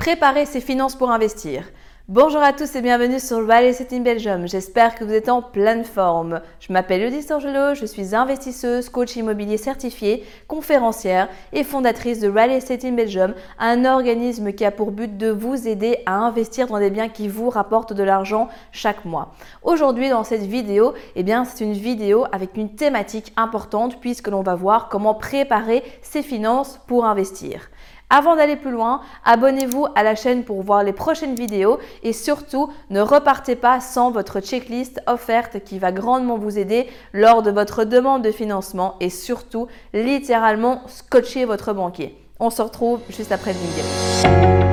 Préparer ses finances pour investir. Bonjour à tous et bienvenue sur Estate in Belgium. J'espère que vous êtes en pleine forme. Je m'appelle Eudis Angelo, je suis investisseuse, coach immobilier certifié, conférencière et fondatrice de Real Estate in Belgium, un organisme qui a pour but de vous aider à investir dans des biens qui vous rapportent de l'argent chaque mois. Aujourd'hui, dans cette vidéo, eh bien, c'est une vidéo avec une thématique importante puisque l'on va voir comment préparer ses finances pour investir. Avant d'aller plus loin, abonnez-vous à la chaîne pour voir les prochaines vidéos et surtout ne repartez pas sans votre checklist offerte qui va grandement vous aider lors de votre demande de financement et surtout littéralement scotcher votre banquier. On se retrouve juste après le vidéo.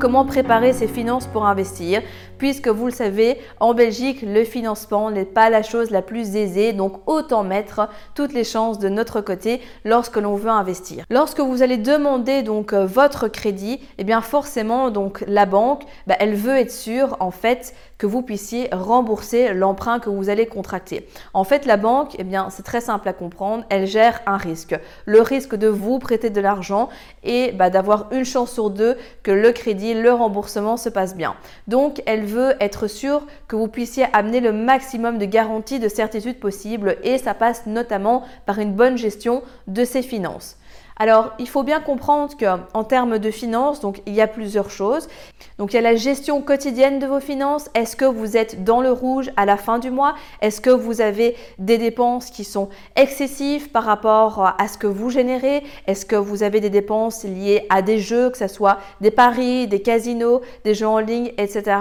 Comment préparer ses finances pour investir, puisque vous le savez, en Belgique, le financement n'est pas la chose la plus aisée, donc autant mettre toutes les chances de notre côté lorsque l'on veut investir. Lorsque vous allez demander donc euh, votre crédit, eh bien forcément donc la banque, bah, elle veut être sûre en fait que vous puissiez rembourser l'emprunt que vous allez contracter. En fait, la banque, eh bien c'est très simple à comprendre, elle gère un risque, le risque de vous prêter de l'argent et bah, d'avoir une chance sur deux que le crédit, le remboursement se passe bien. Donc, elle veut être sûre que vous puissiez amener le maximum de garanties, de certitude possible et ça passe notamment par une bonne gestion de ses finances. Alors, il faut bien comprendre qu'en termes de finances, donc il y a plusieurs choses. Donc, il y a la gestion quotidienne de vos finances. Est-ce que vous êtes dans le rouge à la fin du mois? Est-ce que vous avez des dépenses qui sont excessives par rapport à ce que vous générez? Est-ce que vous avez des dépenses liées à des jeux, que ce soit des paris, des casinos, des jeux en ligne, etc.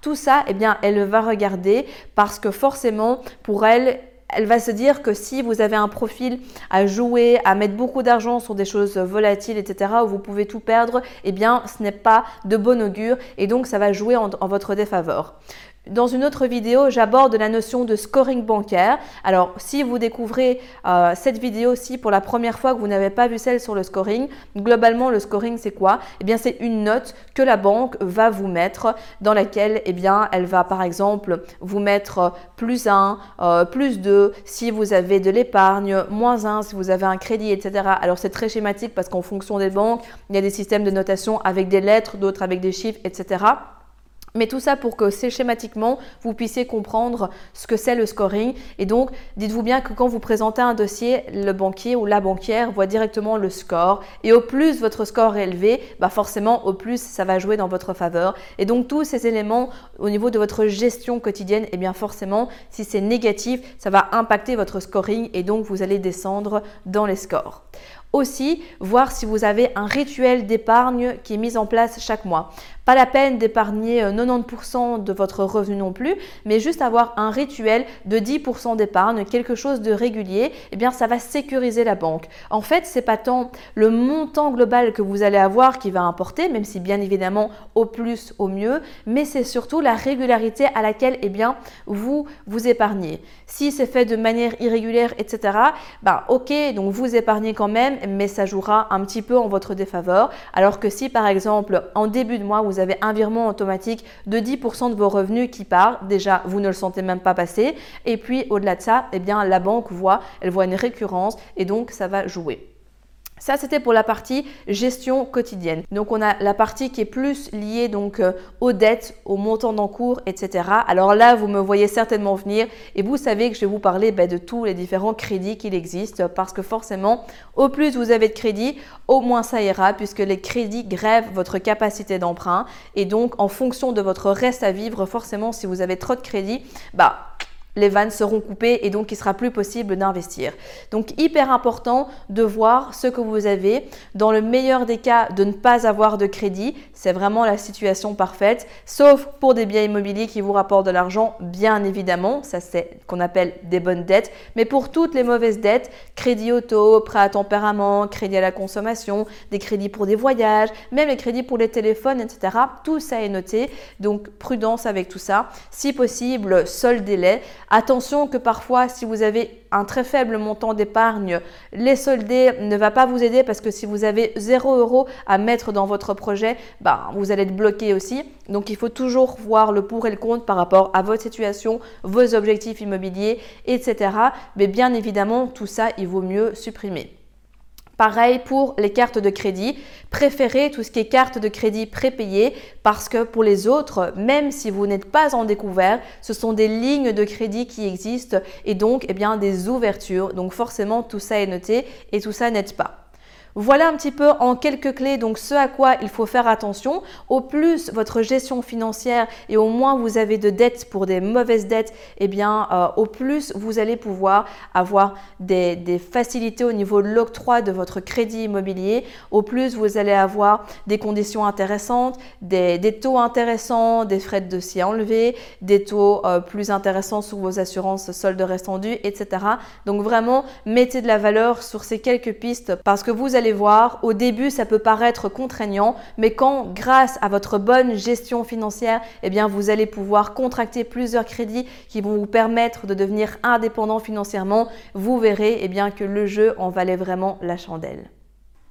Tout ça, eh bien, elle va regarder parce que forcément, pour elle, elle va se dire que si vous avez un profil à jouer, à mettre beaucoup d'argent sur des choses volatiles, etc., où vous pouvez tout perdre, eh bien, ce n'est pas de bon augure et donc ça va jouer en, en votre défaveur. Dans une autre vidéo, j'aborde la notion de scoring bancaire. Alors, si vous découvrez euh, cette vidéo-ci pour la première fois que vous n'avez pas vu celle sur le scoring, globalement, le scoring, c'est quoi? Eh bien, c'est une note que la banque va vous mettre dans laquelle, eh bien, elle va par exemple vous mettre plus 1, euh, plus 2 si vous avez de l'épargne, moins 1 si vous avez un crédit, etc. Alors, c'est très schématique parce qu'en fonction des banques, il y a des systèmes de notation avec des lettres, d'autres avec des chiffres, etc. Mais tout ça pour que schématiquement, vous puissiez comprendre ce que c'est le scoring. Et donc, dites-vous bien que quand vous présentez un dossier, le banquier ou la banquière voit directement le score. Et au plus votre score est élevé, bah forcément, au plus ça va jouer dans votre faveur. Et donc, tous ces éléments au niveau de votre gestion quotidienne, et eh bien forcément, si c'est négatif, ça va impacter votre scoring et donc vous allez descendre dans les scores. Aussi, voir si vous avez un rituel d'épargne qui est mis en place chaque mois. Pas la peine d'épargner 90% euh, de votre revenu non plus, mais juste avoir un rituel de 10% d'épargne, quelque chose de régulier, eh bien ça va sécuriser la banque. En fait, c'est pas tant le montant global que vous allez avoir qui va importer, même si bien évidemment au plus au mieux, mais c'est surtout la régularité à laquelle eh bien vous vous épargnez. Si c'est fait de manière irrégulière, etc., bah ok, donc vous épargnez quand même, mais ça jouera un petit peu en votre défaveur. Alors que si par exemple en début de mois vous avez un virement automatique de 10% de vos revenus qui part, déjà vous ne le sentez même pas passer. Et puis au-delà de ça, eh bien la banque voit, elle voit une récurrence et donc ça va jouer. Ça, c'était pour la partie gestion quotidienne. Donc, on a la partie qui est plus liée donc euh, aux dettes, aux montants d'encours, etc. Alors là, vous me voyez certainement venir et vous savez que je vais vous parler ben, de tous les différents crédits qu'il existe parce que forcément, au plus vous avez de crédits, au moins ça ira puisque les crédits grèvent votre capacité d'emprunt et donc en fonction de votre reste à vivre, forcément, si vous avez trop de crédits, bah les vannes seront coupées et donc il sera plus possible d'investir. Donc hyper important de voir ce que vous avez. Dans le meilleur des cas, de ne pas avoir de crédit, c'est vraiment la situation parfaite, sauf pour des biens immobiliers qui vous rapportent de l'argent, bien évidemment, ça c'est qu'on appelle des bonnes dettes, mais pour toutes les mauvaises dettes, crédit auto, prêt à tempérament, crédit à la consommation, des crédits pour des voyages, même les crédits pour les téléphones, etc. Tout ça est noté, donc prudence avec tout ça. Si possible, seul délai Attention que parfois, si vous avez un très faible montant d'épargne, les solder ne va pas vous aider parce que si vous avez 0 euros à mettre dans votre projet, ben, vous allez être bloqué aussi. Donc il faut toujours voir le pour et le contre par rapport à votre situation, vos objectifs immobiliers, etc. Mais bien évidemment, tout ça, il vaut mieux supprimer. Pareil pour les cartes de crédit. Préférez tout ce qui est carte de crédit prépayée parce que pour les autres, même si vous n'êtes pas en découvert, ce sont des lignes de crédit qui existent et donc eh bien, des ouvertures. Donc forcément, tout ça est noté et tout ça n'aide pas. Voilà un petit peu en quelques clés donc ce à quoi il faut faire attention. Au plus votre gestion financière et au moins vous avez de dettes pour des mauvaises dettes, eh bien euh, au plus vous allez pouvoir avoir des, facilités au niveau de l'octroi de votre crédit immobilier. Au plus vous allez avoir des conditions intéressantes, des, taux intéressants, des frais de dossier enlevés, des taux euh, plus intéressants sur vos assurances soldes restants dus, etc. Donc vraiment mettez de la valeur sur ces quelques pistes parce que vous allez voir, au début, ça peut paraître contraignant, mais quand, grâce à votre bonne gestion financière, eh bien, vous allez pouvoir contracter plusieurs crédits qui vont vous permettre de devenir indépendant financièrement, vous verrez eh bien, que le jeu en valait vraiment la chandelle.